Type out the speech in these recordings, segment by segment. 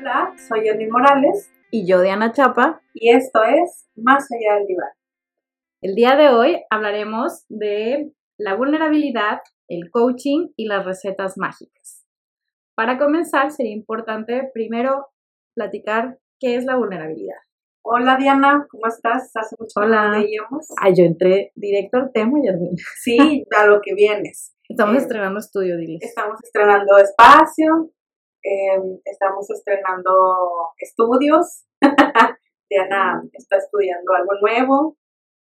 Hola, soy Yanni Morales. Y yo, Diana Chapa. Y esto es Más allá del diván. El día de hoy hablaremos de la vulnerabilidad, el coaching y las recetas mágicas. Para comenzar, sería importante primero platicar qué es la vulnerabilidad. Hola Diana, ¿cómo estás? Hace mucho Hola. que veíamos. Ah, yo entré directo al tema, Yasmin. Sí, a lo que vienes. Estamos Eh, estrenando estudio, diles. Estamos estrenando espacio, eh, estamos estrenando estudios. Diana está estudiando algo nuevo.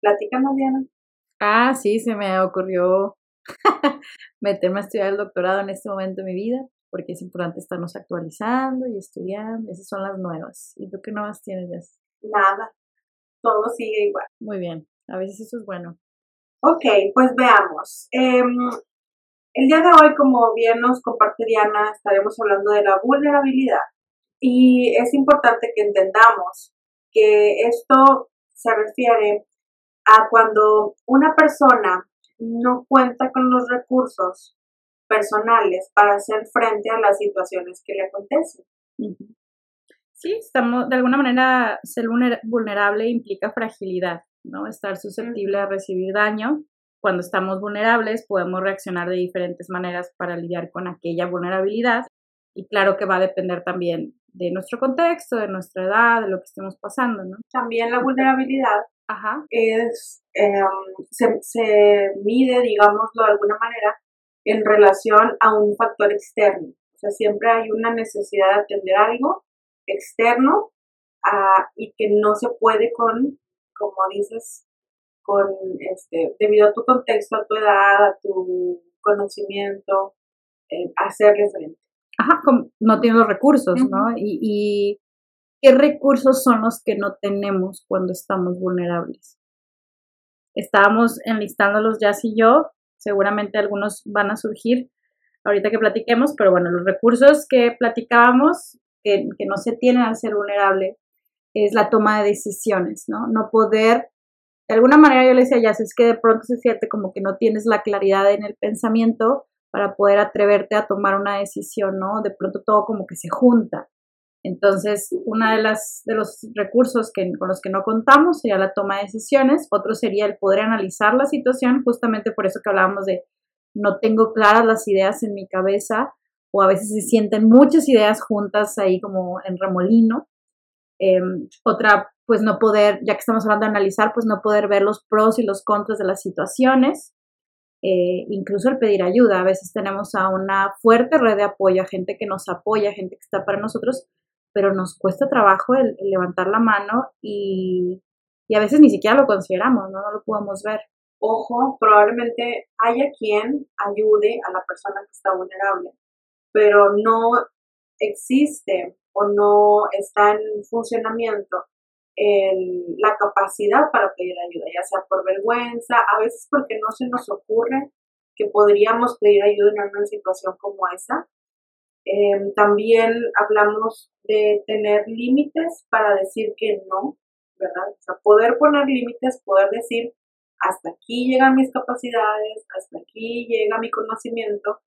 Platícanos, Diana. Ah, sí, se me ocurrió meterme a estudiar el doctorado en este momento de mi vida, porque es importante estarnos actualizando y estudiando. Esas son las nuevas. ¿Y tú qué nuevas tienes, Yas? Nada, todo sigue igual. Muy bien. A veces eso es bueno. Ok, pues veamos. Em, el día de hoy, como bien nos comparte Diana, estaremos hablando de la vulnerabilidad. Y es importante que entendamos que esto se refiere a cuando una persona no cuenta con los recursos personales para hacer frente a las situaciones que le acontecen. Sí, estamos, de alguna manera, ser vulner- vulnerable implica fragilidad, ¿no? Estar susceptible a recibir daño. Cuando estamos vulnerables, podemos reaccionar de diferentes maneras para lidiar con aquella vulnerabilidad. Y claro que va a depender también de nuestro contexto, de nuestra edad, de lo que estemos pasando, ¿no? También la vulnerabilidad Ajá. es, em, se, se mide, digámoslo de alguna manera, en relación a un factor externo. O sea, siempre hay una necesidad de atender algo externo ah, y que no se puede con, como dices, con este, debido a tu contexto, a tu edad, a tu conocimiento, eh, hacerle frente. Ajá, como no tiene los recursos, ¿no? Y, y qué recursos son los que no tenemos cuando estamos vulnerables. Estábamos enlistándolos ya y yo, seguramente algunos van a surgir ahorita que platiquemos, pero bueno, los recursos que platicábamos, que, que no se tienen al ser vulnerable, es la toma de decisiones, ¿no? No poder, de alguna manera yo le decía ya, es que de pronto se siente como que no tienes la claridad en el pensamiento para poder atreverte a tomar una decisión, ¿no? De pronto todo como que se junta. Entonces, una de las de los recursos que, con los que no contamos sería la toma de decisiones, otro sería el poder analizar la situación, justamente por eso que hablábamos de no tengo claras las ideas en mi cabeza o a veces se sienten muchas ideas juntas ahí como en remolino. Eh, otra, pues no poder, ya que estamos hablando de analizar, pues no poder ver los pros y los contras de las situaciones, eh, incluso el pedir ayuda. A veces tenemos a una fuerte red de apoyo, a gente que nos apoya, gente que está para nosotros, pero nos cuesta trabajo el, el levantar la mano y, y, a veces ni siquiera lo consideramos, ¿no? no lo podemos ver. Ojo, probablemente haya quien ayude a la persona que está vulnerable, pero no existe o no está en funcionamiento la capacidad para pedir ayuda, ya sea por vergüenza, a veces porque no se nos ocurre que podríamos pedir ayuda en una situación como esa. Eh, también hablamos de tener límites para decir que no, ¿verdad? O sea, poder poner límites, poder decir, hasta aquí llegan mis capacidades, hasta aquí llega mi conocimiento,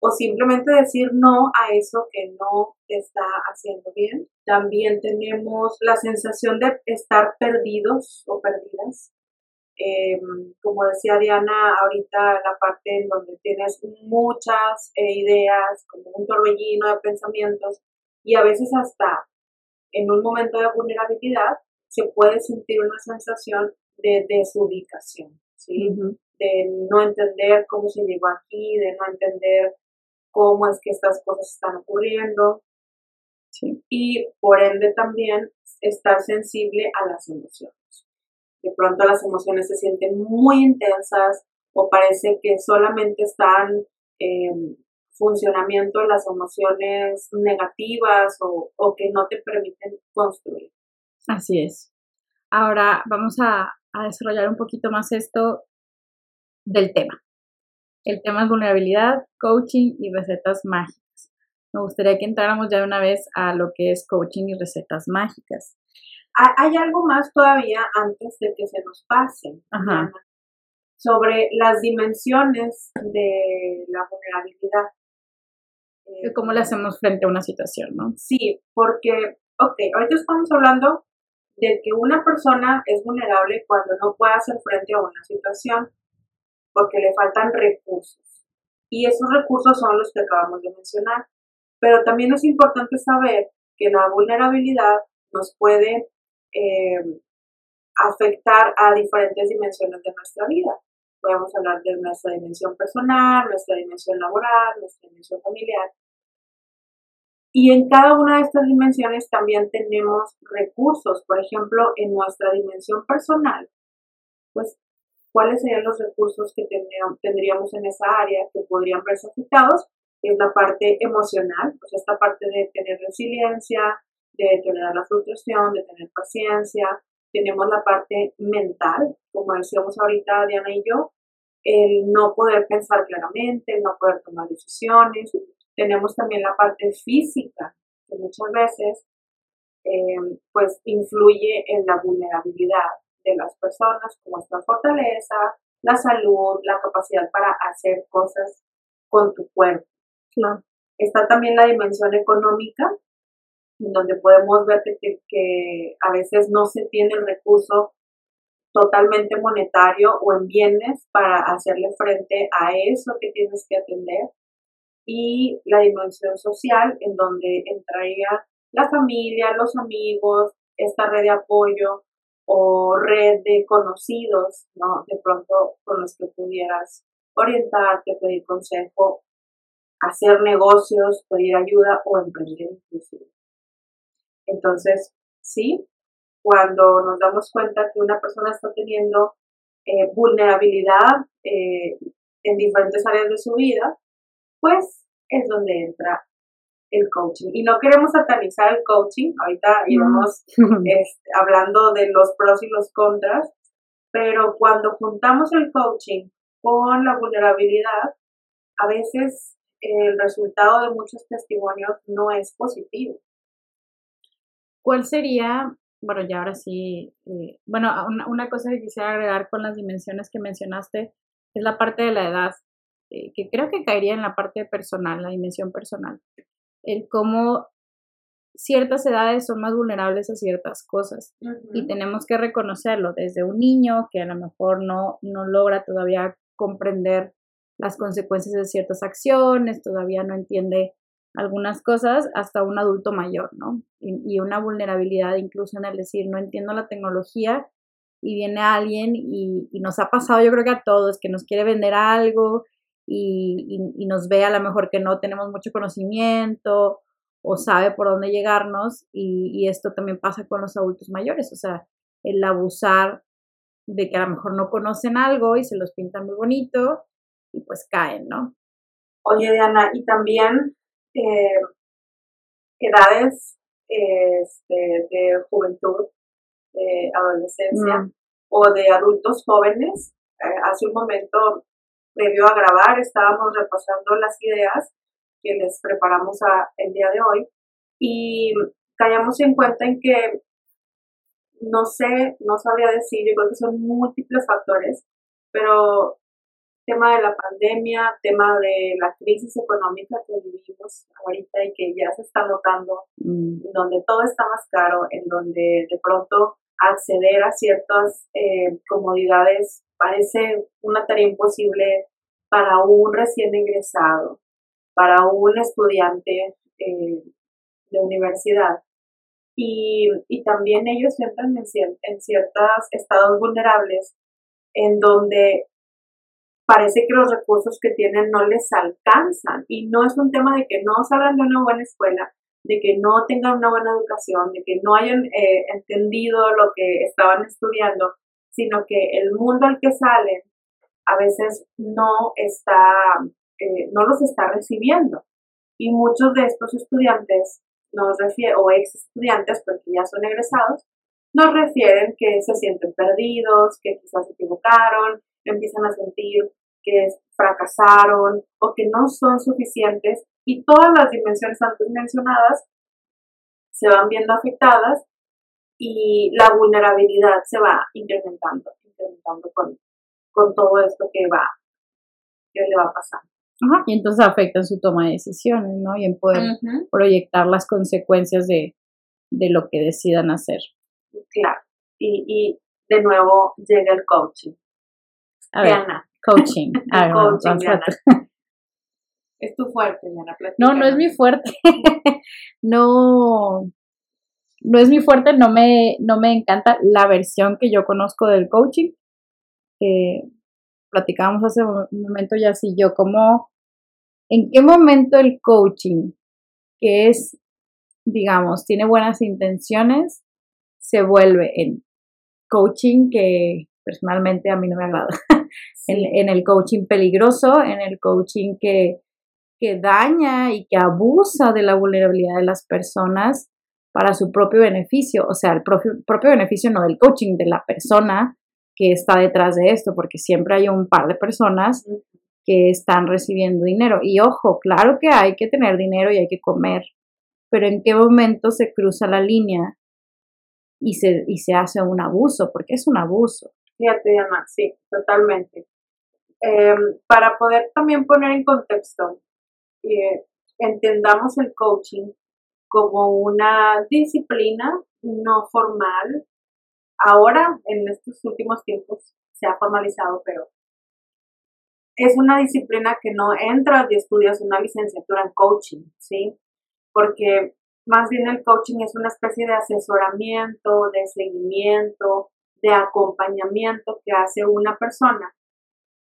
o simplemente decir no a eso que no te está haciendo bien. También tenemos la sensación de estar perdidos o perdidas. Eh, como decía Diana, ahorita la parte en donde tienes muchas eh, ideas, como un torbellino de pensamientos, y a veces hasta en un momento de vulnerabilidad se puede sentir una sensación de desubicación, ¿sí? Uh -huh. De no entender cómo se llegó aquí, de no entender cómo es que estas cosas están ocurriendo. Sí. Y por ende también estar sensible a las emociones. De pronto las emociones se sienten muy intensas o parece que solamente están en funcionamiento las emociones negativas o, o que no te permiten construir. Así es. Ahora vamos a, a desarrollar un poquito más esto del tema. El tema es vulnerabilidad, coaching y recetas mágicas. Me gustaría que entráramos ya de una vez a lo que es coaching y recetas mágicas. Hay algo más todavía antes de que se nos pase. Ajá. sobre las dimensiones de la vulnerabilidad. ¿Cómo le hacemos frente a una situación, no? Sí, porque, ok, ahorita estamos hablando de que una persona es vulnerable cuando no puede hacer frente a una situación porque le faltan recursos. Y esos recursos son los que acabamos de mencionar. Pero también es importante saber que la vulnerabilidad nos puede eh, afectar a diferentes dimensiones de nuestra vida. Podemos hablar de nuestra dimensión personal, nuestra dimensión laboral, nuestra dimensión familiar. Y en cada una de estas dimensiones también tenemos recursos. Por ejemplo, en nuestra dimensión personal, pues, ¿cuáles serían los recursos que tendríamos en esa área que podrían verse afectados? Es la parte emocional, pues esta parte de tener resiliencia, de tolerar la frustración, de tener paciencia. Tenemos la parte mental, como decíamos ahorita Diana y yo, el no poder pensar claramente, el no poder tomar decisiones, tenemos también la parte física, que muchas veces eh, pues influye en la vulnerabilidad de las personas, como es la fortaleza, la salud, la capacidad para hacer cosas con tu cuerpo. Está también la dimensión económica, en donde podemos ver que, que, a veces no se tiene el recurso totalmente monetario o en bienes para hacerle frente a eso que tienes que atender y la dimensión social en donde entraría la familia, los amigos, esta red de apoyo o red de conocidos, ¿no? De pronto con los que pudieras orientarte, pedir consejo, hacer negocios, pedir ayuda o emprender inclusive. Entonces, sí, cuando nos damos cuenta que una persona está teniendo eh, vulnerabilidad eh, en diferentes áreas de su vida, pues es donde entra el coaching. Y no queremos satanizar el coaching, ahorita íbamos este, hablando de los pros y los contras, pero cuando juntamos el coaching con la vulnerabilidad, a veces el resultado de muchos testimonios no es positivo. ¿Cuál sería, bueno, ya ahora sí, eh, bueno, una, una, cosa que quisiera agregar con las dimensiones que mencionaste es la parte de la edad. Eh, que creo que caería en la parte personal, la dimensión personal, el cómo ciertas edades son más vulnerables a ciertas cosas y tenemos que reconocerlo desde un niño que a lo mejor no, no logra todavía comprender las consecuencias de ciertas acciones, todavía no entiende algunas cosas, hasta un adulto mayor, ¿no? Y, una vulnerabilidad incluso en el decir, no entiendo la tecnología y viene alguien y, y, nos ha pasado, yo creo que a todos, que nos quiere vender algo y, nos ve a lo mejor que no tenemos mucho conocimiento o sabe por dónde llegarnos y, esto también pasa con los adultos mayores, o sea, el abusar de que a lo mejor no conocen algo y se los pintan muy bonito y pues caen, ¿no? Oye, Diana, y también eh, edades este, de juventud, de adolescencia mm. o de adultos jóvenes. Eh, hace un momento previo a grabar estábamos repasando las ideas que les preparamos a, el día de hoy y caíamos en cuenta en que no sé, no sabría decir, yo creo que son múltiples factores, pero tema de la pandemia, tema de la crisis económica que vivimos ahorita y que ya se está notando, mm. donde todo está más caro, en donde de pronto acceder a ciertas eh, comodidades parece una tarea imposible para un recién ingresado, para un estudiante eh, de universidad. Y, también ellos entran en, en ciertos estados vulnerables en donde parece que los recursos que tienen no les alcanzan. Y no es un tema de que no salgan de una buena escuela, de que no tengan una buena educación, de que no hayan eh, entendido lo que estaban estudiando, sino que el mundo al que salen a veces no está, eh, no los está recibiendo. Y muchos de estos estudiantes nos o ex estudiantes, porque ya son egresados, nos refieren que se sienten perdidos, que quizás se equivocaron, empiezan a sentir que fracasaron o que no son suficientes y todas las dimensiones antes mencionadas se van viendo afectadas y la vulnerabilidad se va incrementando, incrementando con, con todo esto que va, que le va pasar. Ajá, y entonces afecta en su toma de decisiones, ¿no? Y en poder proyectar las consecuencias de, de, lo que decidan hacer. Claro, y, y de nuevo llega el coaching. A ver, coaching. A coaching, Es tu fuerte, Diana. No, no es mi fuerte. no, no es mi fuerte, no me, no me encanta la versión que yo conozco del coaching. Eh, platicábamos hace un momento ya si yo como, ¿en qué momento el coaching, que es, digamos, tiene buenas intenciones, se vuelve en coaching que personalmente a mí no me agrada? en, en, el coaching peligroso, en el coaching que, que daña y que abusa de la vulnerabilidad de las personas para su propio beneficio, o sea, el propio, propio beneficio no del coaching, de la persona que está detrás de esto, porque siempre hay un par de personas que están recibiendo dinero. Y ojo, claro que hay que tener dinero y hay que comer, pero ¿en qué momento se cruza la línea y se, y se hace un abuso? Porque es un abuso. Fíjate, Diana, sí, totalmente. Em, para poder también poner en contexto, eh, entendamos el coaching como una disciplina no formal. Ahora, en estos últimos tiempos, se ha formalizado, pero es una disciplina que no entra y estudias una licenciatura en coaching, ¿sí? Porque más bien el coaching es una especie de asesoramiento, de seguimiento, de acompañamiento que hace una persona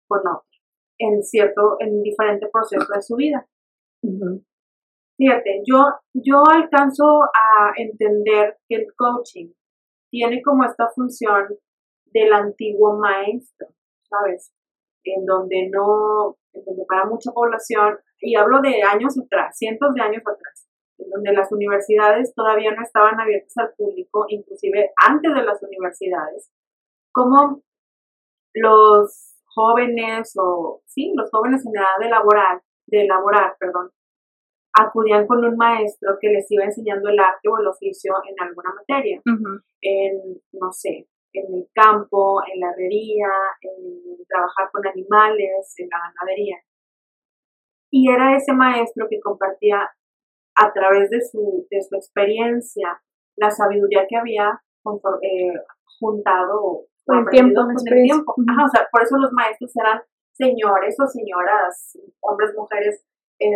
con otra en cierto, en diferente proceso de su vida. Fíjate, yo, yo alcanzo a entender que el coaching tiene como esta función del antiguo maestro, ¿sabes? En donde no, en donde para mucha población, y hablo de años atrás, cientos de años atrás, en donde las universidades todavía no estaban abiertas al público, inclusive antes de las universidades, como los jóvenes o, sí, los jóvenes en edad de laboral, de laborar, perdón, acudían con un maestro que les iba enseñando el arte o el oficio en alguna materia, en, no sé, en el campo, en la herrería, en trabajar con animales, en la ganadería. Y era ese maestro que compartía a través de su, de su experiencia la sabiduría que había eh, juntado con el tiempo. Con el tiempo. o sea, por eso los maestros eran señores o señoras, hombres, mujeres, eh,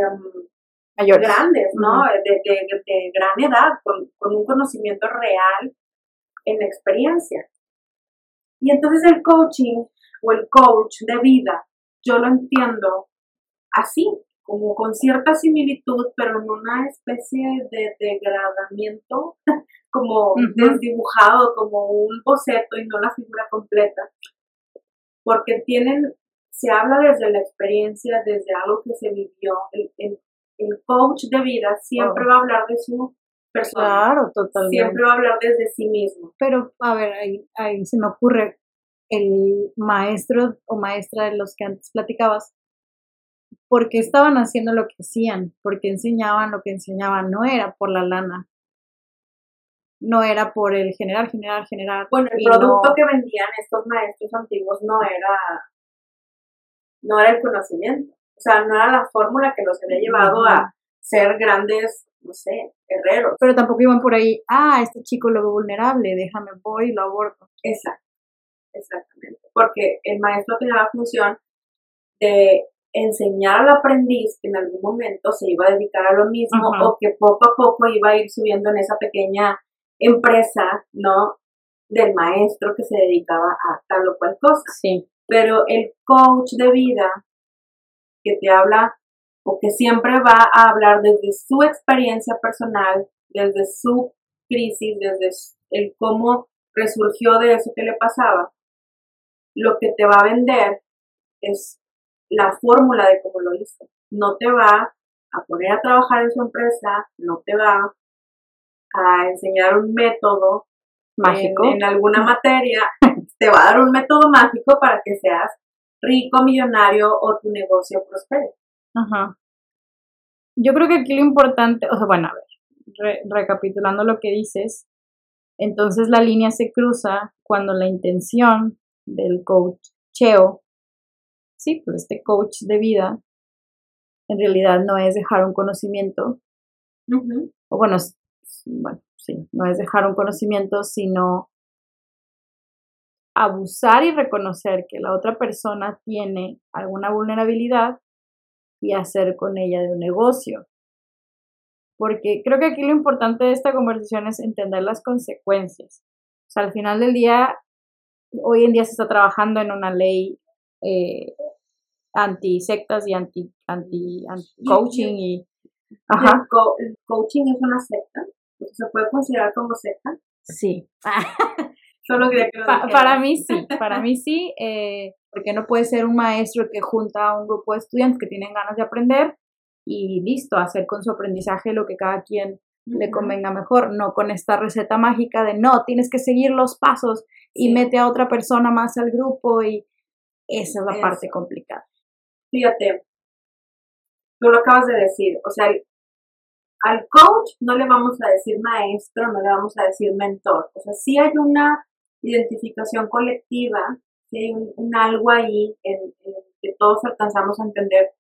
grandes, ¿no? de, de, gran edad, con, con un conocimiento real en la experiencia. Y entonces el coaching o el coach de vida, yo lo entiendo así, como con cierta similitud, pero en una especie de degradamiento, como desdibujado, como un boceto y no la figura completa. Porque tienen, se habla desde la experiencia, desde algo que se vivió. el, el coach de vida siempre oh. va a hablar de su persona. Claro, totalmente. Siempre va a hablar desde sí mismo. Pero, a ver, ahí, ahí se me ocurre, el maestro o maestra de los que antes platicabas, ¿por qué estaban haciendo lo que hacían? ¿Por qué enseñaban lo que enseñaban? No era por la lana. No era por el general, general, general. Bueno, el producto que vendían estos maestros antiguos no era, no era el conocimiento. O sea, no era la fórmula que los había llevado a ser grandes, no sé, guerreros. Pero tampoco iban por ahí, ah, este chico lo veo vulnerable, déjame voy y lo aborto. Exacto, exactamente. Porque el maestro tenía la función de enseñar al aprendiz que en algún momento se iba a dedicar a lo mismo o que poco a poco iba a ir subiendo en esa pequeña empresa, ¿no? Del maestro que se dedicaba a tal o cual cosa. Sí. Pero el coach de vida que te habla o que siempre va a hablar desde su experiencia personal, desde su crisis, desde el cómo resurgió de eso que le pasaba, lo que te va a vender es la fórmula de cómo lo hizo. No te va a poner a trabajar en su empresa, no te va a enseñar un método mágico en, en alguna materia, te va a dar un método mágico para que seas rico, millonario o tu negocio prospere. Ajá. Yo creo que aquí lo importante, o sea, bueno, a ver, recapitulando lo que dices, entonces la línea se cruza cuando la intención del coacheo sí, pues este coach de vida en realidad no es dejar un conocimiento, o bueno, bueno, sí, no es dejar un conocimiento, sino abusar y reconocer que la otra persona tiene alguna vulnerabilidad y hacer con ella de un negocio. Porque creo que aquí lo importante de esta conversación es entender las consecuencias. O sea, al final del día, hoy en día se está trabajando en una ley eh, anti sectas y anti anti, coaching y, ajá. El, coaching es una secta se puede considerar como secta sí solo quería que para mí sí para mí sí eh, porque no puede ser un maestro que junta a un grupo de estudiantes que tienen ganas de aprender y listo hacer con su aprendizaje lo que cada quien le convenga mejor, no con esta receta mágica de no, tienes que seguir los pasos y mete a otra persona más al grupo y esa es la parte complicada. Fíjate, tú lo acabas de decir, o sea, al coach no le vamos a decir maestro, no le vamos a decir mentor, o sea, sí hay una identificación colectiva, sí hay un, algo ahí en, que todos alcanzamos a entender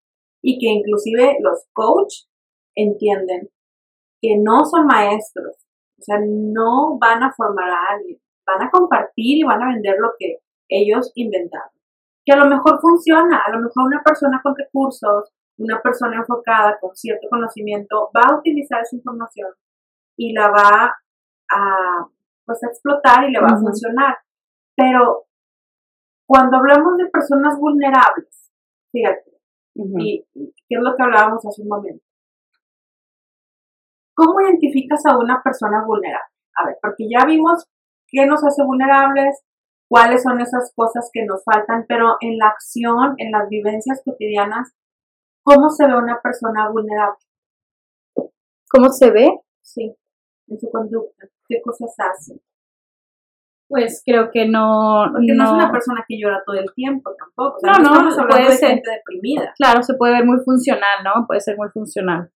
y que inclusive los coach entienden que no son maestros, o sea, no van a formar a alguien, van a compartir y van a vender lo que ellos inventaron. Que a lo mejor funciona, a lo mejor una persona con recursos, una persona enfocada con cierto conocimiento va a utilizar esa información y la va a, pues, explotar y le va a funcionar. Pero cuando hablamos de personas vulnerables, fíjate, y, qué es lo que hablábamos hace un momento. ¿Cómo identificas a una persona vulnerable? A ver, porque ya vimos qué nos hace vulnerables, cuáles son esas cosas que nos faltan, pero en la acción, en las vivencias cotidianas, ¿cómo se ve una persona vulnerable? ¿Cómo se ve? Sí, en su conducta, qué cosas hace. Pues creo que no. Porque no, es una persona que llora todo el tiempo tampoco. no, no, no puede ser. gente deprimida. Claro, se puede ver muy funcional, ¿no? Puede ser muy funcional.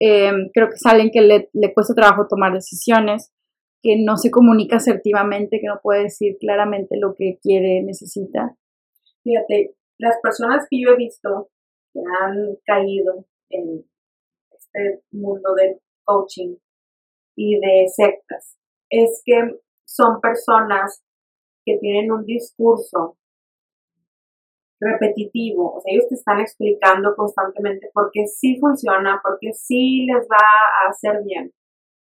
Em, creo que es alguien que le, le cuesta trabajo tomar decisiones, que no se comunica asertivamente, que no puede decir claramente lo que quiere, necesita. Fíjate, las personas que yo he visto que han caído en este mundo del coaching y de sectas, es que son personas que tienen un discurso repetitivo, o sea, ellos te están explicando constantemente por qué sí funciona, por qué sí les va a hacer bien,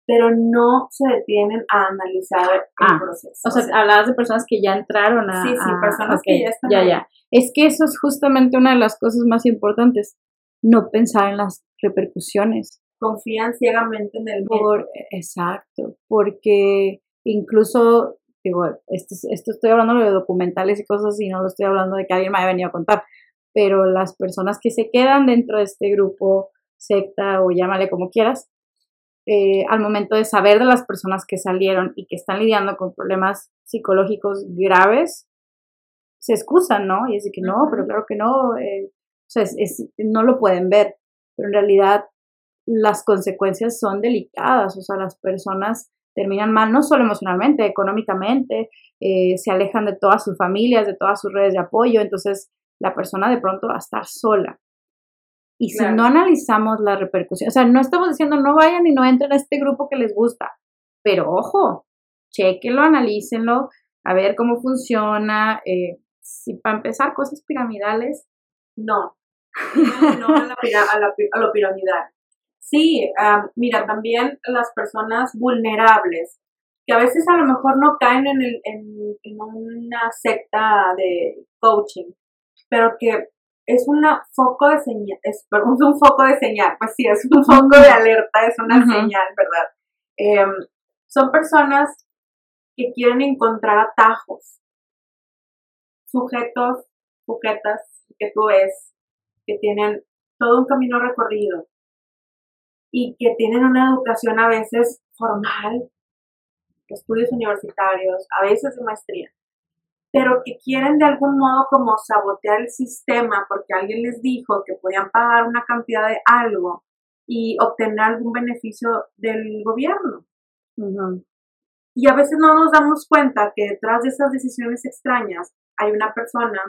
pero no se detienen a analizar el ah, proceso. O sea, hablabas de personas que ya entraron a... Sí, sí, personas que ya están... Ya, ya. Es que eso es justamente una de las cosas más importantes, no pensar en las repercusiones. Confían ciegamente en el Por, Exacto, porque incluso, digo, esto, esto estoy hablando de documentales y cosas así, no lo estoy hablando de que alguien me haya venido a contar, pero las personas que se quedan dentro de este grupo, secta o llámale como quieras, eh, al momento de saber de las personas que salieron y que están lidiando con problemas psicológicos graves, se excusan, ¿no? Y dicen que no, pero claro que no, eh, o sea, no lo pueden ver, pero en realidad las consecuencias son delicadas, o sea, las personas terminan mal, no solo emocionalmente, económicamente, eh, se alejan de todas sus familias, de todas sus redes de apoyo, entonces la persona de pronto va a estar sola. Y si no analizamos la repercusión, o sea, no estamos diciendo no vayan y no entren a este grupo que les gusta, pero ojo, chequenlo, analícenlo, a ver cómo funciona. Eh, si para empezar, cosas piramidales. No, no, a, lo piramidal. Sí, mira, también las personas vulnerables, que a veces a lo mejor no caen en, el, en una secta de coaching, pero que es un foco de señal, es, un foco de señal, pues sí, es un foco de alerta, es una señal, ¿verdad? Em, son personas que quieren encontrar atajos, sujetos, sujetas que tú ves, que tienen todo un camino recorrido y que tienen una educación a veces formal, estudios universitarios, a veces de maestría, pero que quieren de algún modo como sabotear el sistema porque alguien les dijo que podían pagar una cantidad de algo y obtener algún beneficio del gobierno. Y a veces no nos damos cuenta que detrás de esas decisiones extrañas hay una persona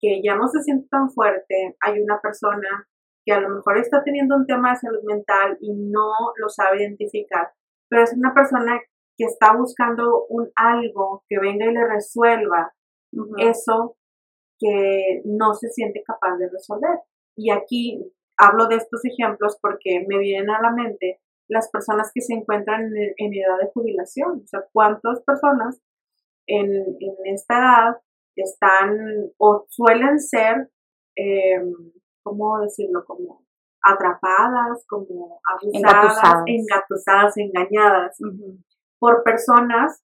que ya no se siente tan fuerte, hay una persona que a lo mejor está teniendo un tema de salud mental y no lo sabe identificar, pero es una persona que está buscando un algo que venga y le resuelva eso que no se siente capaz de resolver. Y aquí hablo de estos ejemplos porque me vienen a la mente las personas que se encuentran en, edad de jubilación. O sea, cuántas personas en, esta edad están o suelen ser, eh, ¿cómo decirlo? Como atrapadas, como abusadas, engatusadas, engañadas por personas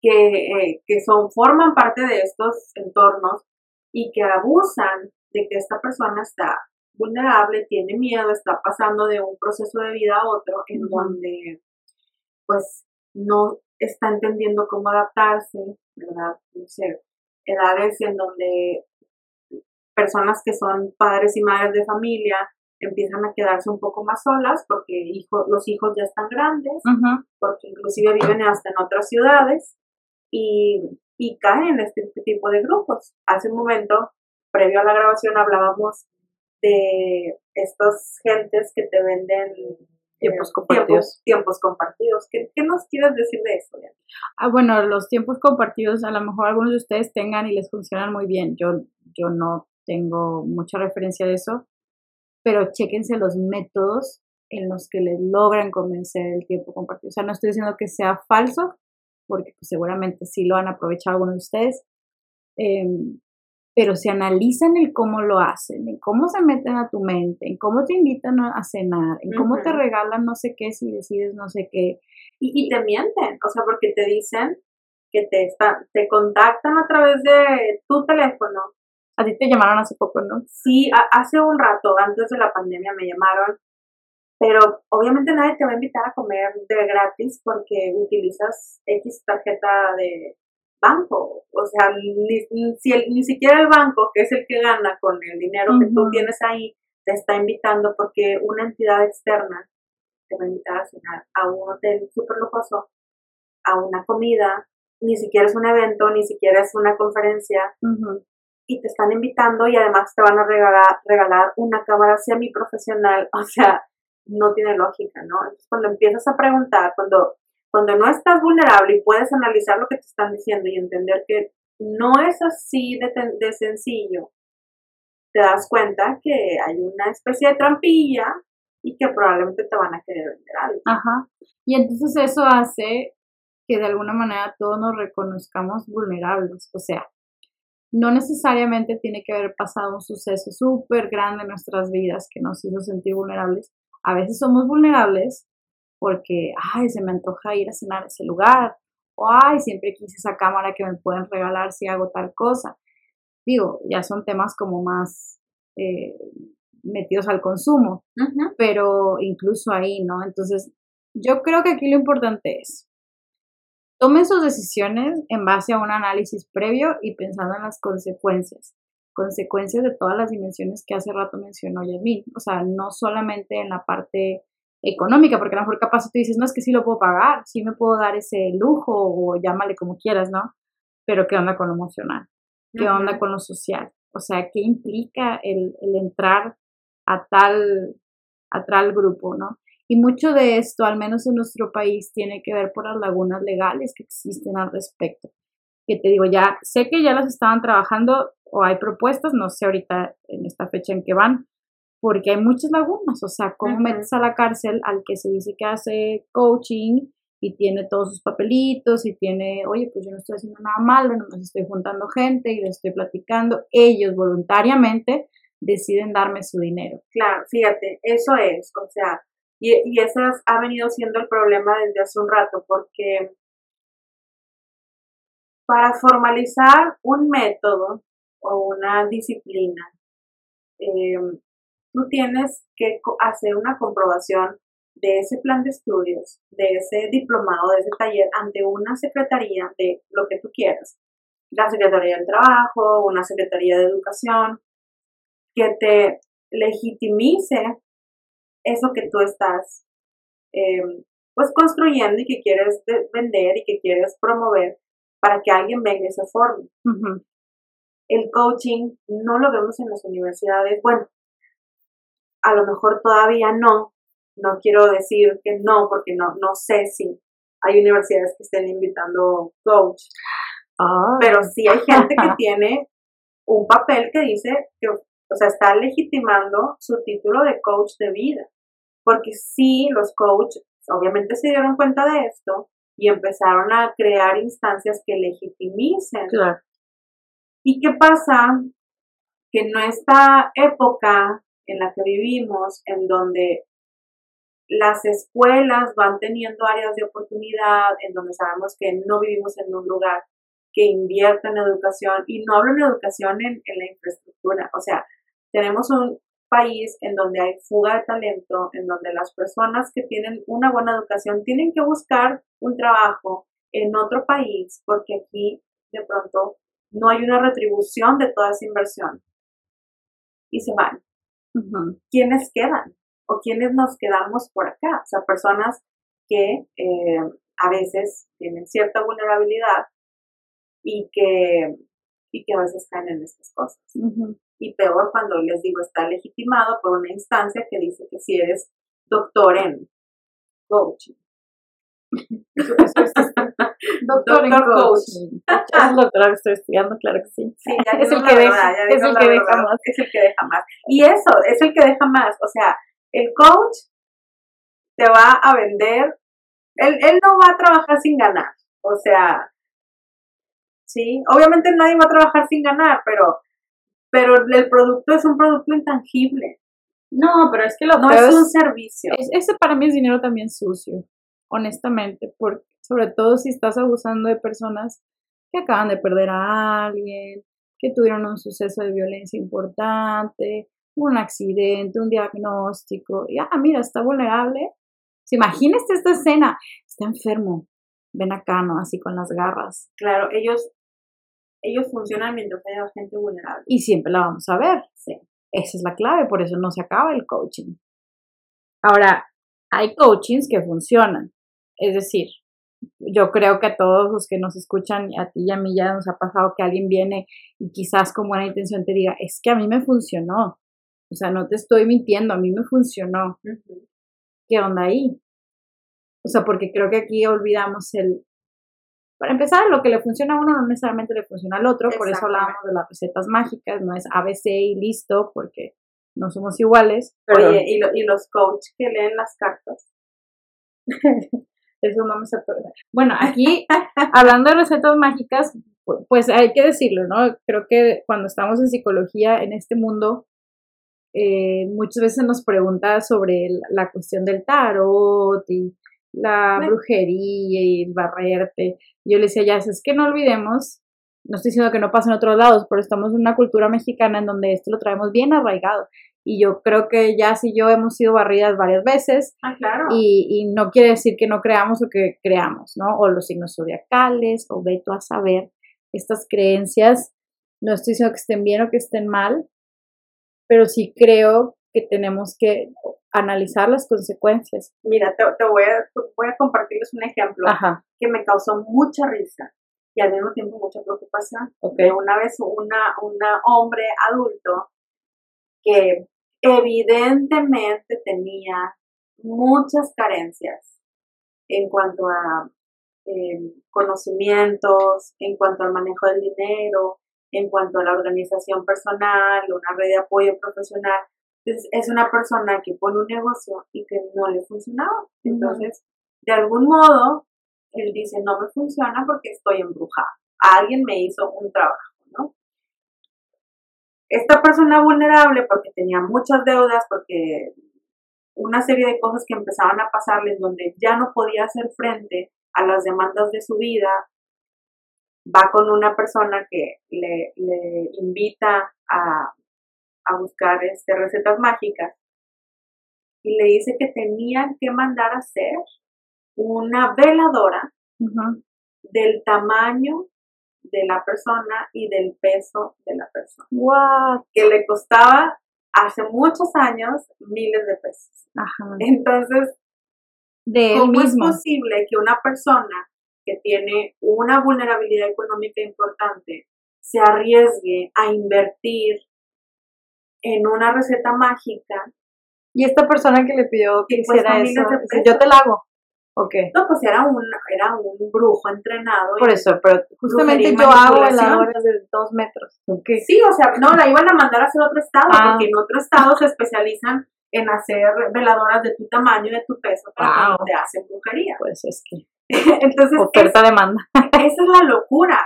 que, eh, que son, forman parte de estos entornos y que abusan de que esta persona está vulnerable, tiene miedo, está pasando de un proceso de vida a otro en donde pues no está entendiendo cómo adaptarse, ¿verdad? No sé, edades en donde personas que son padres y madres de familia empiezan a quedarse un poco más solas porque hijo, los hijos ya están grandes, porque inclusive viven hasta en otras ciudades y, y caen en este tipo de grupos. Hace un momento, previo a la grabación, hablábamos de estas gentes que te venden tiempos compartidos. Tiempos, compartidos. ¿Qué, nos quieres decir de eso? Ah, bueno, los tiempos compartidos a lo mejor algunos de ustedes tengan y les funcionan muy bien. Yo, yo no tengo mucha referencia de eso, pero chéquense los métodos en los que les logran convencer el tiempo compartido. O sea, no estoy diciendo que sea falso, porque pues, seguramente sí lo han aprovechado algunos de ustedes, em, pero si analizan el cómo lo hacen, en cómo se meten a tu mente, en cómo te invitan a cenar, en cómo te regalan no sé qué si decides no sé qué. Y, te mienten, o sea, porque te dicen que te, está, te contactan a través de tu teléfono. A ti te llamaron hace poco, ¿no? Sí, hace un rato, antes de la pandemia me llamaron, pero obviamente nadie te va a invitar a comer de gratis porque utilizas X tarjeta de, banco. O sea, ni, si ni siquiera el banco, que es el que gana con el dinero que tú tienes ahí, te está invitando porque una entidad externa te va a invitar a cenar a un hotel súper lujoso, a una comida, ni siquiera es un evento, ni siquiera es una conferencia, y te están invitando y además te van a regalar, regalar una cámara semiprofesional, o sea, no tiene lógica, ¿no? Entonces, cuando empiezas a preguntar, cuando cuando no estás vulnerable y puedes analizar lo que te están diciendo y entender que no es así de, sencillo, te das cuenta que hay una especie de trampilla y que probablemente te van a querer vender algo. Ajá. Y entonces eso hace que de alguna manera todos nos reconozcamos vulnerables. O sea, no necesariamente tiene que haber pasado un suceso súper grande en nuestras vidas que nos hizo sentir vulnerables. A veces somos vulnerables porque, ay, se me antoja ir a cenar a ese lugar, o ay, siempre quise esa cámara que me pueden regalar si hago tal cosa. Digo, ya son temas como más eh, metidos al consumo, pero incluso ahí, ¿no? Entonces, yo creo que aquí lo importante es, tomen sus decisiones en base a un análisis previo y pensando en las consecuencias consecuencias de todas las dimensiones que hace rato mencionó Yasmin. O sea, no solamente en la parte económica, porque a lo mejor capaz tú dices, no, es que sí lo puedo pagar, sí me puedo dar ese lujo o llámale como quieras, ¿no? Pero ¿qué onda con lo emocional? ¿Qué onda con lo social? O sea, ¿qué implica el, el entrar a tal, a tal grupo, ¿no? Y mucho de esto, al menos en nuestro país, tiene que ver por las lagunas legales que existen al respecto. Que te digo, ya sé que ya las estaban trabajando o hay propuestas, no sé ahorita en esta fecha en que van, porque hay muchas lagunas, o sea, ¿cómo metes a la cárcel al que se dice que hace coaching y tiene todos sus papelitos y tiene, oye, pues yo no estoy haciendo nada malo, no me estoy juntando gente y les estoy platicando, ellos voluntariamente deciden darme su dinero. Claro, fíjate, eso es, o sea, y, y ese ha venido siendo el problema desde hace un rato, porque para formalizar un método o una disciplina, eh, tú tienes que hacer una comprobación de ese plan de estudios, de ese diplomado, de ese taller ante una secretaría de lo que tú quieras. La Secretaría del Trabajo, una Secretaría de Educación, que te legitimice eso que tú estás em, pues construyendo y que quieres vender y que quieres promover para que alguien venga y se forme. el coaching no lo vemos en las universidades. Bueno, a lo mejor todavía no. No quiero decir que no, porque no, no sé si hay universidades que estén invitando coach. Ah. Pero sí hay gente que tiene un papel que dice que, o sea, está legitimando su título de coach de vida. Porque sí, los coaches obviamente se dieron cuenta de esto y empezaron a crear instancias que legitimicen. Claro. ¿Y qué pasa? Que en esta época en la que vivimos, en donde las escuelas van teniendo áreas de oportunidad, en donde sabemos que no vivimos en un lugar que invierta en educación, y no hablo en educación en, en la infraestructura, o sea, tenemos un país en donde hay fuga de talento, en donde las personas que tienen una buena educación tienen que buscar un trabajo en otro país, porque aquí de pronto no hay una retribución de toda esa inversión. Y se van. ¿Quiénes quedan? ¿O quiénes nos quedamos por acá? O sea, personas que eh, a veces tienen cierta vulnerabilidad y que, y que a veces caen en estas cosas. Y peor cuando les digo está legitimado por una instancia que dice que si eres doctor en coaching. Doctor, en coaching. Es doctor que estoy estudiando, claro que sí. Sí, ya es el que verdad, deja, ya es digo el la que deja verdad, más. Es el que deja más. Y eso, es el que deja más. O sea, el coach te va a vender, él, él no va a trabajar sin ganar. O sea, sí, obviamente nadie va a trabajar sin ganar, pero, pero el producto es un producto intangible. No, pero es que lo No es- un servicio. es- ese para mí es dinero también sucio, honestamente, porque sobre todo si estás abusando de personas que acaban de perder a alguien, que tuvieron un suceso de violencia importante, un accidente, un diagnóstico, y ah, mira, está vulnerable. Si imagínate esta escena, está enfermo, ven acá, ¿no? Así con las garras. Claro, ellos, ellos funcionan mientras haya gente vulnerable. Y siempre la vamos a ver. Sí. Esa es la clave, por eso no se acaba el coaching. Ahora, hay coachings que funcionan. Es decir, yo creo que a todos los que nos escuchan, a ti y a mí ya nos ha pasado que alguien viene y quizás con buena intención te diga, es que a mí me funcionó. O sea, no te estoy mintiendo, a mí me funcionó. ¿Qué onda ahí? O sea, porque creo que aquí olvidamos el... Para empezar, lo que le funciona a uno no necesariamente le funciona al otro, por eso hablábamos de las recetas mágicas, no es ABC y listo, porque no somos iguales. Oye, ¿y, lo- y los coaches que leen las cartas. eso no me satura. Bueno, aquí, hablando de recetas mágicas, pu- pues hay que decirlo, ¿no? Creo que cuando estamos en psicología, en este mundo, eh, muchas veces nos pregunta sobre la cuestión del tarot y la brujería y el barrerte. Yo le decía, ya, es que no olvidemos, no estoy diciendo que no pase en otros lados, pero estamos en una cultura mexicana en donde esto lo traemos bien arraigado. Y yo creo que ya si yo hemos sido barridas varias veces, Ah, claro. y, y no quiere decir que no creamos o que creamos, ¿no? O los signos zodiacales, o veto a saber, estas creencias, no estoy diciendo que estén bien o que estén mal, pero sí creo que tenemos que analizar las consecuencias. Mira, te, te voy, a, voy a compartirles un ejemplo Ajá, que me causó mucha risa y al mismo tiempo mucha preocupación. ok. de una vez una hombre adulto que evidentemente tenía muchas carencias en cuanto a eh, conocimientos, en cuanto al manejo del dinero, en cuanto a la organización personal, una red de apoyo profesional. Entonces, es una persona que pone un negocio y que no le funcionaba. Entonces, de algún modo, él dice, no me funciona porque estoy embrujado. Alguien me hizo un trabajo, ¿no? Esta persona vulnerable porque tenía muchas deudas, porque una serie de cosas que empezaban a pasarle en donde ya no podía hacer frente a las demandas de su vida, va con una persona que le, le invita a, a buscar este, recetas mágicas y le dice que tenían que mandar a hacer una veladora del tamaño de la persona y del peso de la persona, What? que le costaba hace muchos años miles de pesos. Ajá. Entonces, De ¿cómo es mismo. posible que una persona que tiene una vulnerabilidad económica importante se arriesgue a invertir en una receta mágica. Y esta persona que le pidió que pues hiciera eso, dice, yo te la hago. Ok. No, pues era un, era un brujo entrenado. Por eso, pero justamente yo hago veladoras de dos metros. Sí, o sea, no, la iban a mandar a hacer otro estado, Ah. porque en otro estado se especializan en hacer veladoras de tu tamaño y de tu peso para Wow. cuando te hacen brujería. Pues es que Entonces, oferta demanda. esa es la locura.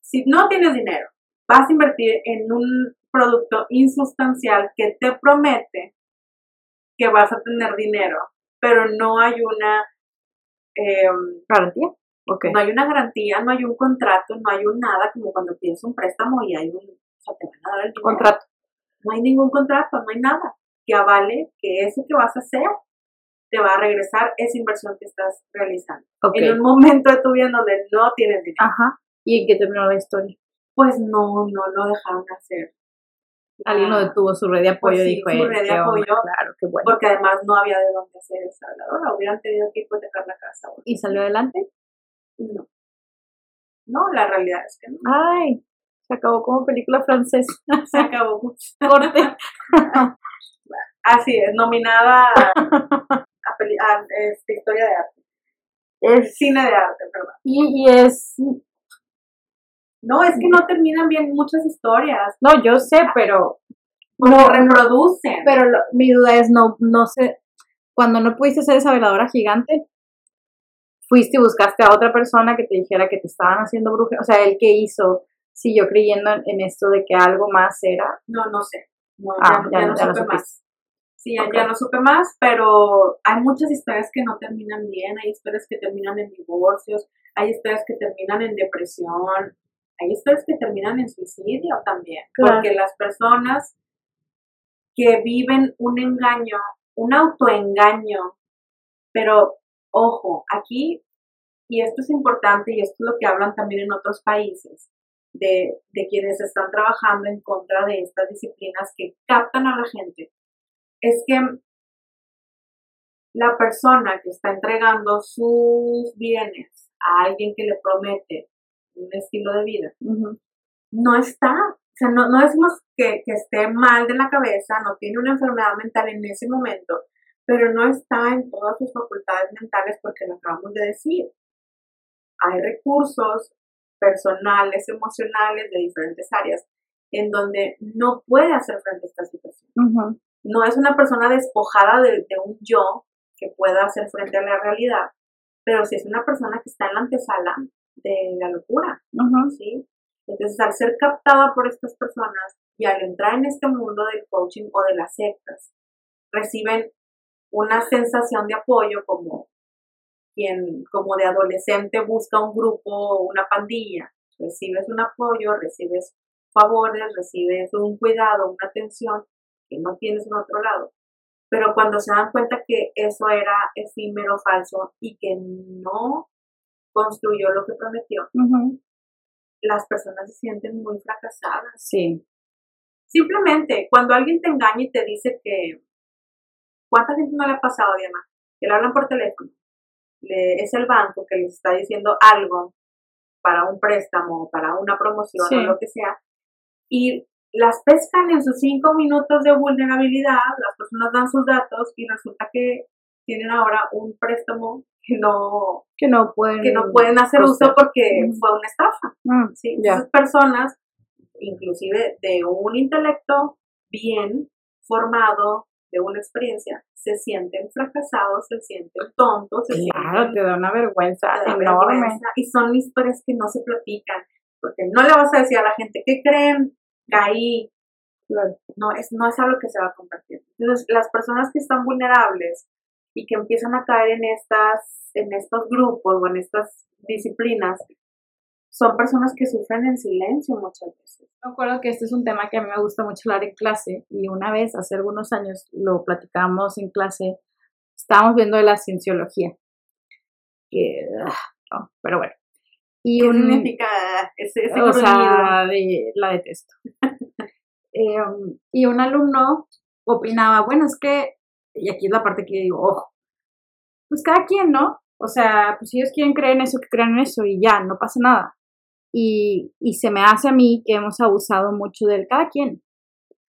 Si no tienes dinero, vas a invertir en un producto insustancial que te promete que vas a tener dinero, pero no hay una eh, ¿Garantía? No hay una garantía, no hay un contrato, no hay un nada, como cuando pides un préstamo y hay un, o sea, te van a dar el dinero. Contrato. No hay ningún contrato, no hay nada que avale que eso que vas a hacer te va a regresar esa inversión que estás realizando. En un momento de tu vida donde no tienes dinero, Ajá. ¿Y en qué terminó la historia? pues no, no lo dejaron hacer. Alguien lo Ah, detuvo, su red de apoyo Pues sí, dijo, su "Eh, red de qué onda". apoyo. Claro, qué bueno. Porque además no había de dónde hacer esa veladora, hubieran tenido que hipotecar la casa. ¿Y salió adelante? No. No, la realidad es que no. Ay, se acabó como película francesa. Se acabó. Corte. Así es, nominada a, a peli- a, este, historia de arte. Es, Cine de arte, perdón. y, y es, No, es que no terminan bien muchas historias. no, yo sé, pero, No, reproducen. pero lo- mi duda es, no, no sé, cuando no pudiste hacer esa veladora gigante, fuiste y buscaste a otra persona que te dijera que te estaban haciendo brujería, o sea, el que hizo, siguió creyendo en, esto de que algo más era, No, no sé. No, Ah, ya, no- ya ya no- no ya no supe más. Sí, ya no supe más, pero hay muchas historias que no terminan bien, hay historias que terminan en divorcios, hay historias que terminan en depresión, hay historias que terminan en suicidio también, Claro. porque las personas que viven un engaño, un autoengaño, pero ojo, aquí, y esto es importante y esto es lo que hablan también en otros países, de, de quienes están trabajando en contra de estas disciplinas que captan a la gente, es que la persona que está entregando sus bienes a alguien que le promete un estilo de vida, no está, o sea, no, no decimos que, que esté mal de la cabeza, no tiene una enfermedad mental en ese momento, pero no está en todas sus facultades mentales porque lo acabamos de decir. Hay recursos personales, emocionales de diferentes áreas en donde no puede hacer frente a esta situación. No es una persona despojada de, de un yo que pueda hacer frente a la realidad, pero sí es una persona que está en la antesala de la locura. ujú. ¿sí? Entonces, al ser captada por estas personas y al entrar en este mundo del coaching o de las sectas, reciben una sensación de apoyo como quien como de adolescente busca un grupo o una pandilla. Recibes un apoyo, recibes favores, recibes un cuidado, una atención que no tienes en otro lado. Pero cuando se dan cuenta que eso era efímero, falso y que no construyó lo que prometió, las personas se sienten muy fracasadas. Sí. Simplemente, cuando alguien te engaña y te dice que, ¿cuánta gente no le ha pasado, Diana? Que le hablan por teléfono. Le- es el banco que les está diciendo algo para un préstamo, para una promoción Sí. o lo que sea, y las pescan en sus cinco minutos de vulnerabilidad, las personas dan sus datos y resulta que tienen ahora un préstamo que no, Que no pueden. que no pueden hacer uso costear. porque Ujú. fue una estafa. Mm, ¿sí? Esas personas, inclusive de un intelecto bien formado, de una experiencia, se sienten fracasados, se sienten tontos, se Claro, sienten te da una vergüenza da enorme. vergüenza, y son historias que no se platican, porque no le vas a decir a la gente, ¿qué creen? Caí, no es, no es algo que se va a compartir. Entonces, las personas que están vulnerables y que empiezan a caer en estas, en estos grupos o en estas disciplinas, son personas que sufren en silencio muchas veces. Me acuerdo que este es un tema que a mí me gusta mucho hablar en clase y una vez, hace algunos años, lo platicamos en clase, estábamos viendo de la cienciología. Que, ah, no, pero bueno. Y ¿Qué un, significa ese, ese o sea, de- la detesto. Eh, y un alumno opinaba, bueno, es que, y aquí es la parte que digo, ojo, pues cada quien, ¿no? O sea, pues si ellos quieren creer en eso, que crean en eso y ya, no pasa nada. y, y se me hace a mí que hemos abusado mucho del cada quien.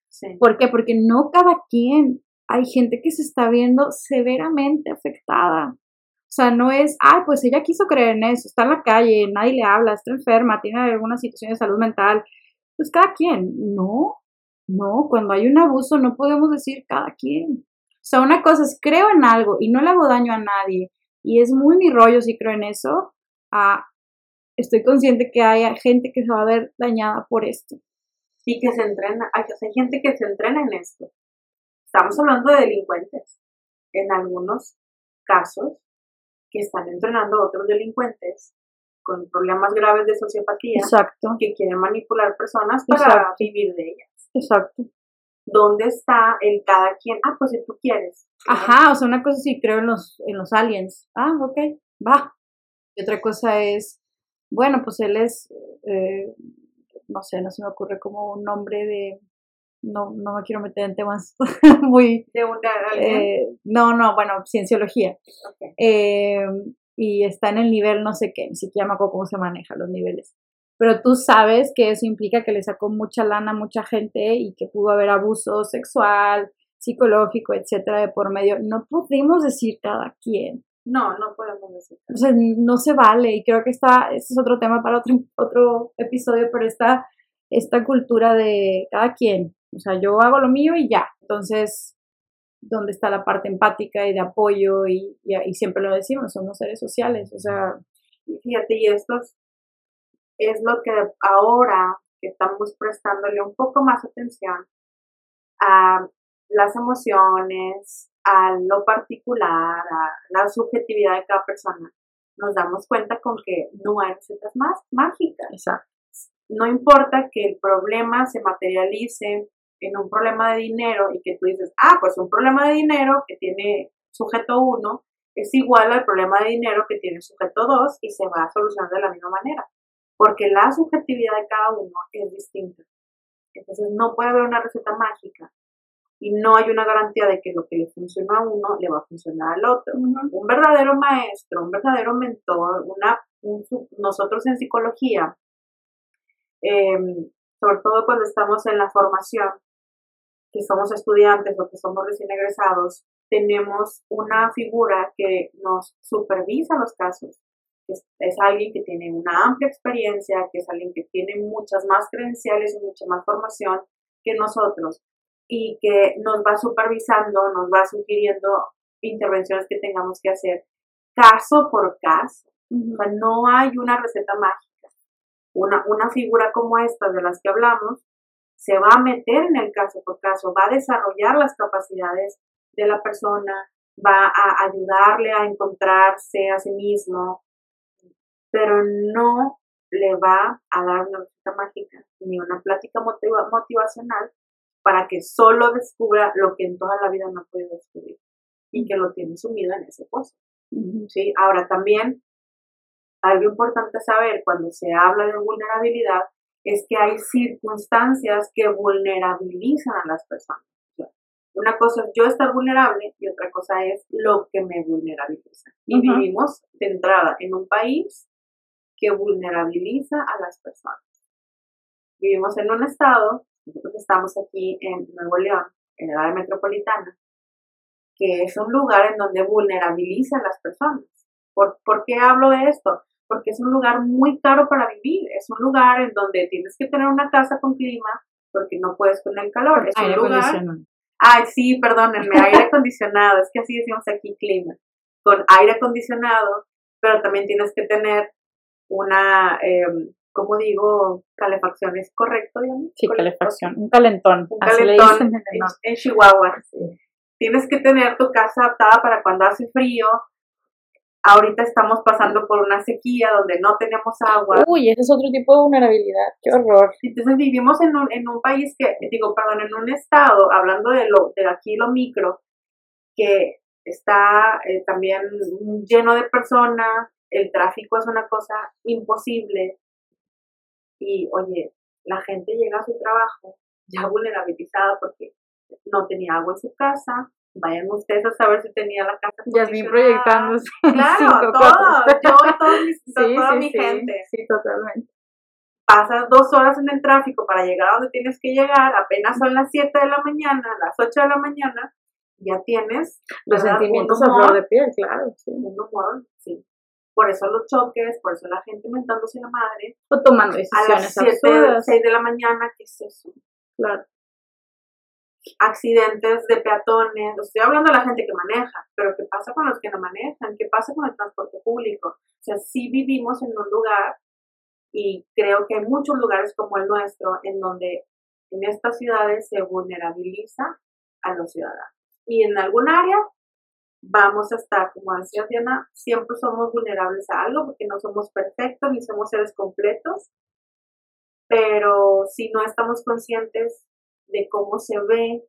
Sí. ¿Por qué? Porque no cada quien. Hay gente que se está viendo severamente afectada. O sea, no es, ay, pues ella quiso creer en eso, está en la calle, nadie le habla, está enferma, tiene alguna situación de salud mental. Pues cada quien. No, no, cuando hay un abuso no podemos decir cada quien. O sea, una cosa es creo en algo y no le hago daño a nadie y es muy mi rollo si creo en eso, a estoy consciente que hay gente que se va a ver dañada por esto. Y que se entrena, hay, hay gente que se entrena en esto. Estamos hablando de delincuentes. En algunos casos, que están entrenando a otros delincuentes con problemas graves de sociopatía, Exacto, que quieren manipular personas para Exacto. vivir de ellas. exacto. ¿Dónde está el cada quien? Ah, pues si tú quieres. Ajá, o sea, una cosa sí creo en los, en los aliens. Ah, ok, va. Y otra cosa es, bueno, pues él es, eh, no sé, no se me ocurre como un nombre de, no, no me quiero meter en temas muy, De un de alguien. eh, no, no, bueno, cienciología. Ok. Eh, y está en el nivel no sé qué, ni siquiera me acuerdo cómo se manejan los niveles. Pero tú sabes que eso implica que le sacó mucha lana a mucha gente y que pudo haber abuso sexual, psicológico, etcétera, de por medio. No podemos decir cada quien. No, no podemos decir. O sea, no se vale. Y creo que está, este es otro tema para otro, otro episodio, pero esta, esta cultura de cada quien. O sea, yo hago lo mío y ya. Entonces, ¿dónde está la parte empática y de apoyo? Y, y, y siempre lo decimos, somos seres sociales. O sea, Y fíjate, y esto es, lo que ahora que estamos prestándole un poco más atención a las emociones, a lo particular, a la subjetividad de cada persona, nos damos cuenta con que no hay recetas más mágicas. exacto. No importa que el problema se materialice en un problema de dinero y que tú dices, ah, pues un problema de dinero que tiene sujeto 1 es igual al problema de dinero que tiene sujeto 2 y se va a solucionar de la misma manera, porque la subjetividad de cada uno es distinta. Entonces no puede haber una receta mágica y no hay una garantía de que lo que le funcionó a uno le va a funcionar al otro. Un verdadero maestro, un verdadero mentor, una, un nosotros en psicología, eh, sobre todo cuando estamos en la formación, que somos estudiantes o que somos recién egresados, tenemos una figura que nos supervisa los casos. Es, es alguien que tiene una amplia experiencia, que es alguien que tiene muchas más credenciales y mucha más formación que nosotros y que nos va supervisando, nos va sugiriendo intervenciones que tengamos que hacer caso por caso. O sea, no hay una receta mágica. Una, una figura como esta de las que hablamos se va a meter en el caso por caso, va a desarrollar las capacidades de la persona, va a ayudarle a encontrarse a sí mismo, pero no le va a dar una receta mágica ni una plática motiva- motivacional para que solo descubra lo que en toda la vida no ha podido descubrir y que lo tiene sumido en ese pozo. ¿sí? Ahora también, algo importante saber cuando se habla de vulnerabilidad es que hay circunstancias que vulnerabilizan a las personas. Una cosa es yo estar vulnerable y otra cosa es lo que me vulnerabiliza. Y Ujú. vivimos de entrada en un país que vulnerabiliza a las personas. Vivimos en un estado, nosotros estamos aquí en Nuevo León, en el área metropolitana, que es un lugar en donde vulnerabiliza a las personas. ¿Por, ¿Por qué hablo de esto? Porque es un lugar muy caro para vivir, es un lugar en donde tienes que tener una casa con clima porque no puedes con el calor, es Aire un lugar... Ay, sí, perdónenme, aire acondicionado, es que así decimos aquí clima, con aire acondicionado, pero también tienes que tener una, eh, ¿cómo digo? Calefacción, ¿es correcto? digamos? Sí, calefacción. Un calentón. Un así le calentón dicen en en, Chihuahua. Tienes que tener tu casa adaptada para cuando hace frío. Ahorita estamos pasando por una sequía donde no tenemos agua. Uy, ese es otro tipo de vulnerabilidad. Qué horror. Entonces vivimos en un, en un país que, digo, perdón, en un estado, hablando de lo de aquí lo micro, que está eh, también lleno de personas, el tráfico es una cosa imposible. Y oye, la gente llega a su trabajo ya vulnerabilizada porque no tenía agua en su casa. Vayan ustedes a saber si tenía la casa Yasmin proyectándose. Claro, todo. Yo y Sí, toda sí, mi sí, gente. Sí, totalmente. pasas dos horas en el tráfico para llegar a donde tienes que llegar, apenas son las 7 de la mañana, las 8 de la mañana, ya tienes los sentimientos a flor de piel, claro, sí. Un humor, sí. Por eso los choques, por eso la gente mentándose la madre. O tomando decisiones a las 7, 6 de la mañana, ¿qué es eso? Claro. Accidentes de peatones, estoy hablando de la gente que maneja, pero ¿qué pasa con los que no manejan? ¿Qué pasa con el transporte público? O sea, sí vivimos en un lugar y creo que hay muchos lugares como el nuestro en donde en estas ciudades se vulnerabiliza a los ciudadanos. Y en algún área vamos a estar, como decía Diana, siempre somos vulnerables a algo porque no somos perfectos ni somos seres completos, pero si no estamos conscientes de cómo se ve,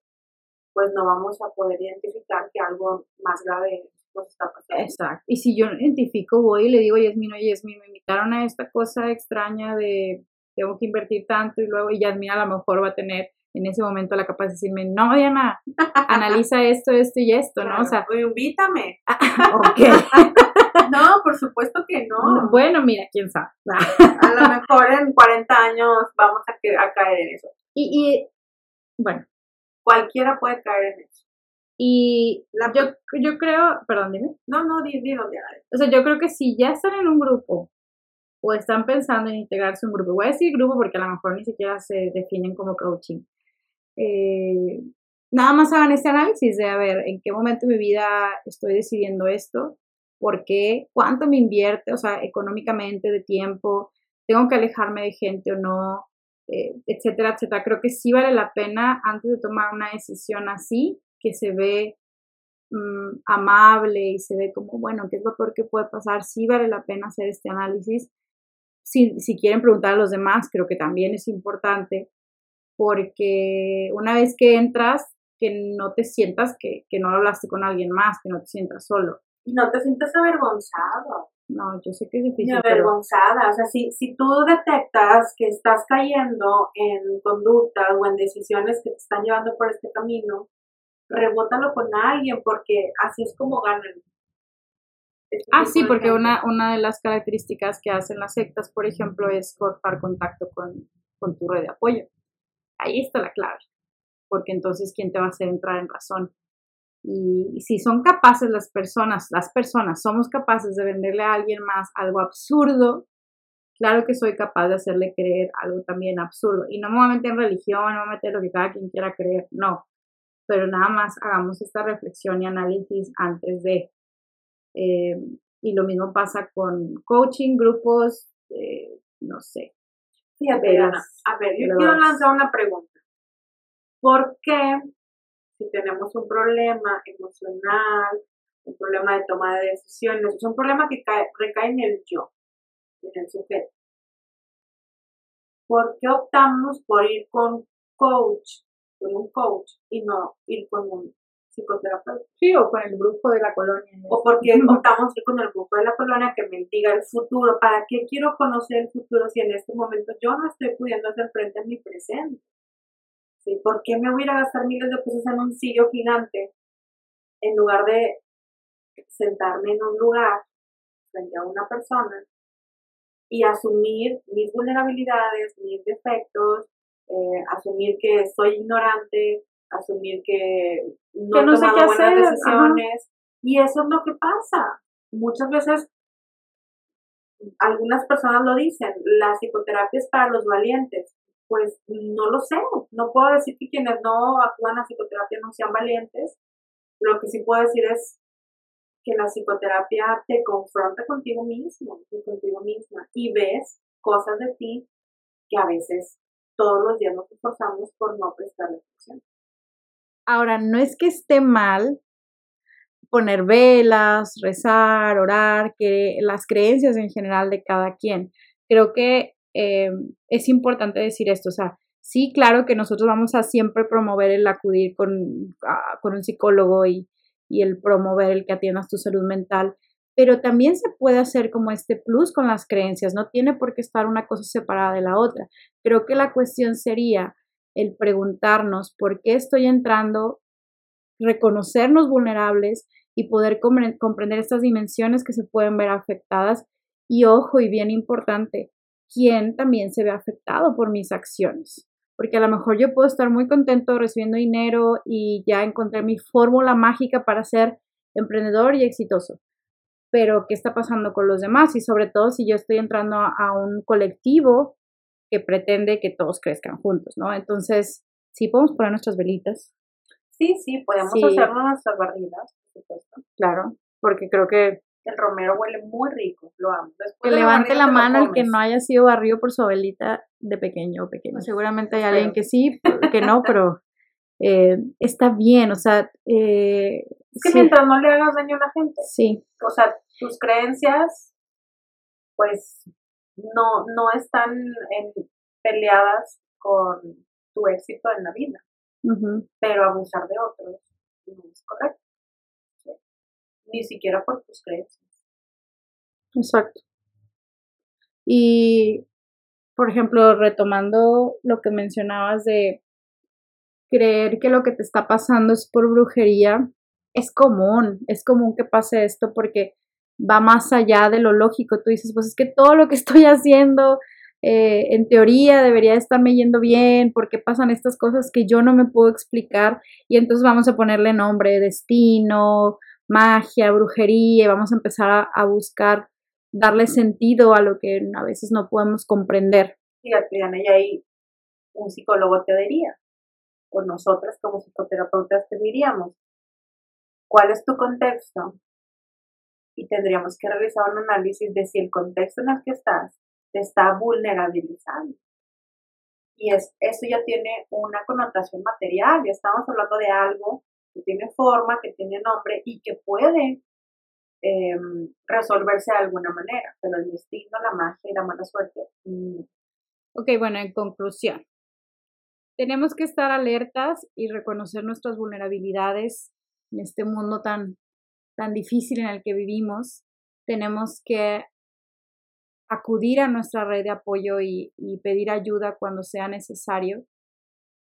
pues no vamos a poder identificar que algo más grave nos está pasando. Exacto. Y si yo identifico, voy y le digo, Yasmin, oye, Yasmin, me invitaron a esta cosa extraña de tengo que invertir tanto y luego y Yasmin a lo mejor va a tener en ese momento la capacidad de decirme, no, Diana, analiza esto, esto y esto, ¿no? O sea, invítame. ¿Por No, por supuesto que no. Bueno, mira, quién sabe. a lo mejor en 40 años vamos a, caer en eso. Y, y, bueno. Cualquiera puede caer en eso. Y yo, yo creo, perdón, dime. No, no, dime, O sea, yo creo que si ya están en un grupo o están pensando en integrarse en un grupo, voy a decir grupo porque a lo mejor ni siquiera se definen como coaching, eh, nada más hagan este análisis de, a ver, en qué momento de mi vida estoy decidiendo esto, por qué, cuánto me invierte, o sea, económicamente, de tiempo, tengo que alejarme de gente o no, eh, etcétera, etcétera. Creo que sí vale la pena antes de tomar una decisión así, que se ve mm, amable y se ve como, bueno, ¿qué es lo peor que puede pasar? Sí vale la pena hacer este análisis. Si, si quieren preguntar a los demás, creo que también es importante porque una vez que entras, que no te sientas que, que no hablaste con alguien más, que no te sientas solo. Y no te sientas avergonzado. No, yo sé que es difícil. avergonzada. O sea, si, si tú detectas que estás cayendo en conductas o en decisiones que te están llevando por este camino, rebótalo con alguien porque así es como ganan. Este ah, sí, porque una, una de las características que hacen las sectas, por ejemplo, es cortar contacto con, con tu red de apoyo. Ahí está la clave, porque entonces, ¿quién te va a hacer entrar en razón? Y, si son capaces las personas, las personas, somos capaces de venderle a alguien más algo absurdo, claro que soy capaz de hacerle creer algo también absurdo. Y no me voy a meter en religión, no me voy a meter lo que cada quien quiera creer, no. Pero nada más hagamos esta reflexión y análisis antes de. Eh, y lo mismo pasa con coaching, grupos, eh, no sé, Fíjate, a ver, yo quiero lanzar una pregunta. ¿Por qué si tenemos un problema emocional, un problema de toma de decisiones, es un problema que recae en el yo, en el sujeto? ¿Por qué optamos por ir con coach, con un coach y no ir con un psicoterapeuta. Sí, o con el grupo de la colonia. O porque optamos con el grupo de la colonia que me diga el futuro. ¿Para qué quiero conocer el futuro si en este momento yo no estoy pudiendo hacer frente a mi presente? ¿Sí? ¿Por qué me voy a ir a gastar miles de pesos en un sitio gigante en lugar de sentarme en un lugar frente a una persona y asumir mis vulnerabilidades, mis defectos, eh, asumir que soy ignorante, asumir que no, he tomado buenas decisiones. Y eso es lo que pasa. Muchas veces, algunas personas lo dicen, la psicoterapia es para los valientes. Pues no lo sé, no puedo decir que quienes no actúan a psicoterapia no sean valientes. Lo que sí puedo decir es que la psicoterapia te confronta contigo mismo y contigo misma y ves cosas de ti que a veces todos los días nos esforzamos por no prestarle atención. Ahora, no es que esté mal poner velas, rezar, orar, que las creencias en general de cada quien. Creo que eh, es importante decir esto, o sea, sí, claro que nosotros vamos a siempre promover el acudir con, con un psicólogo y, y el promover el que atiendas tu salud mental, pero también se puede hacer como este plus con las creencias, no tiene por qué estar una cosa separada de la otra. Creo que la cuestión sería el preguntarnos por qué estoy entrando, reconocernos vulnerables y poder comprender estas dimensiones que se pueden ver afectadas. Y ojo, y bien importante, quién también se ve afectado por mis acciones. Porque a lo mejor yo puedo estar muy contento recibiendo dinero y ya encontré mi fórmula mágica para ser emprendedor y exitoso. Pero, ¿qué está pasando con los demás? Y sobre todo si yo estoy entrando a un colectivo que pretende que todos crezcan juntos, ¿no? Entonces, sí podemos poner nuestras velitas. Sí, sí, podemos hacer nuestras barridas, por supuesto. Claro, porque creo que el romero huele muy rico, lo amo. que levante la, mano el que no haya sido barrido por su abuelita de pequeño o pequeño. Pues seguramente hay alguien que sí, que no, pero eh, está bien, o sea... Eh, es que mientras no le hagas daño a la gente. Sí. O sea, tus creencias, pues, no, no están en, peleadas con tu éxito en la vida. Pero abusar de otros no es correcto ni siquiera por tus creencias. Exacto. Y, por ejemplo, retomando lo que mencionabas de creer que lo que te está pasando es por brujería, es común, es común que pase esto porque va más allá de lo lógico. Tú dices, pues es que todo lo que estoy haciendo, eh, en teoría debería estarme yendo bien, porque pasan estas cosas que yo no me puedo explicar y entonces vamos a ponerle nombre, destino, magia, brujería, y vamos a empezar a, buscar darle sentido a lo que a veces no podemos comprender. Fíjate, Diana, y ahí un psicólogo te diría, o nosotras como psicoterapeutas te diríamos, ¿cuál es tu contexto? Y tendríamos que realizar un análisis de si el contexto en el que estás te está vulnerabilizando. Y es, eso ya tiene una connotación material, ya estamos hablando de algo que tiene forma, que tiene nombre y que puede em, resolverse de alguna manera, pero el destino, la magia y la mala suerte. Ok, bueno, en conclusión, tenemos que estar alertas y reconocer nuestras vulnerabilidades en este mundo tan, tan difícil en el que vivimos. Tenemos que acudir a nuestra red de apoyo y pedir ayuda cuando sea necesario.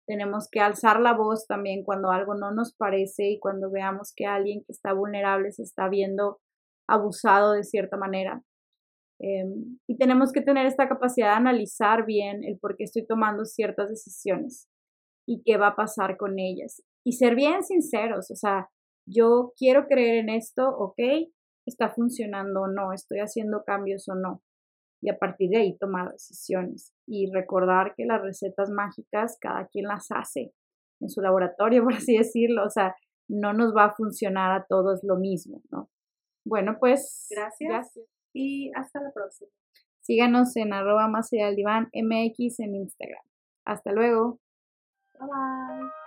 Tenemos que alzar la voz también cuando algo no nos parece y cuando veamos que alguien que está vulnerable se está viendo abusado de cierta manera. Em, y tenemos que tener esta capacidad de analizar bien el por qué estoy tomando ciertas decisiones y qué va a pasar con ellas. Y ser bien sinceros, o sea, yo quiero creer en esto, ok, está funcionando o no, estoy haciendo cambios o no y a partir de ahí tomar decisiones y recordar que las recetas mágicas cada quien las hace en su laboratorio, por así decirlo, o sea, no nos va a funcionar a todos lo mismo, ¿no? Bueno, pues gracias, y hasta la próxima. Síganos en arroba más allá del diván MX en Instagram. Hasta luego. Bye bye.